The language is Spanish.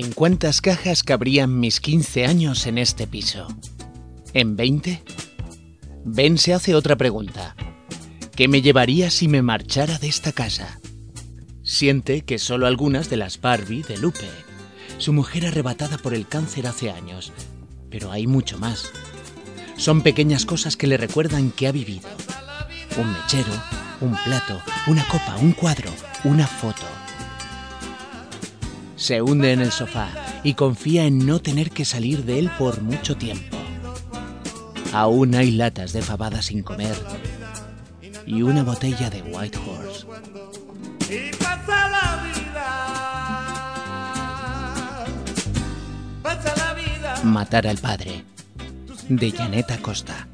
¿En cuántas cajas cabrían mis 15 años en este piso? ¿En 20? Ben se hace otra pregunta. ¿Qué me llevaría si me marchara de esta casa? Siente que solo algunas de las Barbie de Lupe, su mujer arrebatada por el cáncer hace años, pero hay mucho más. Son pequeñas cosas que le recuerdan que ha vivido. Un mechero, un plato, una copa, un cuadro, una foto. Se hunde en el sofá y confía en no tener que salir de él por mucho tiempo. Aún hay latas de fabada sin comer y una botella de White Horse. Matar al padre. De Janeta Costa.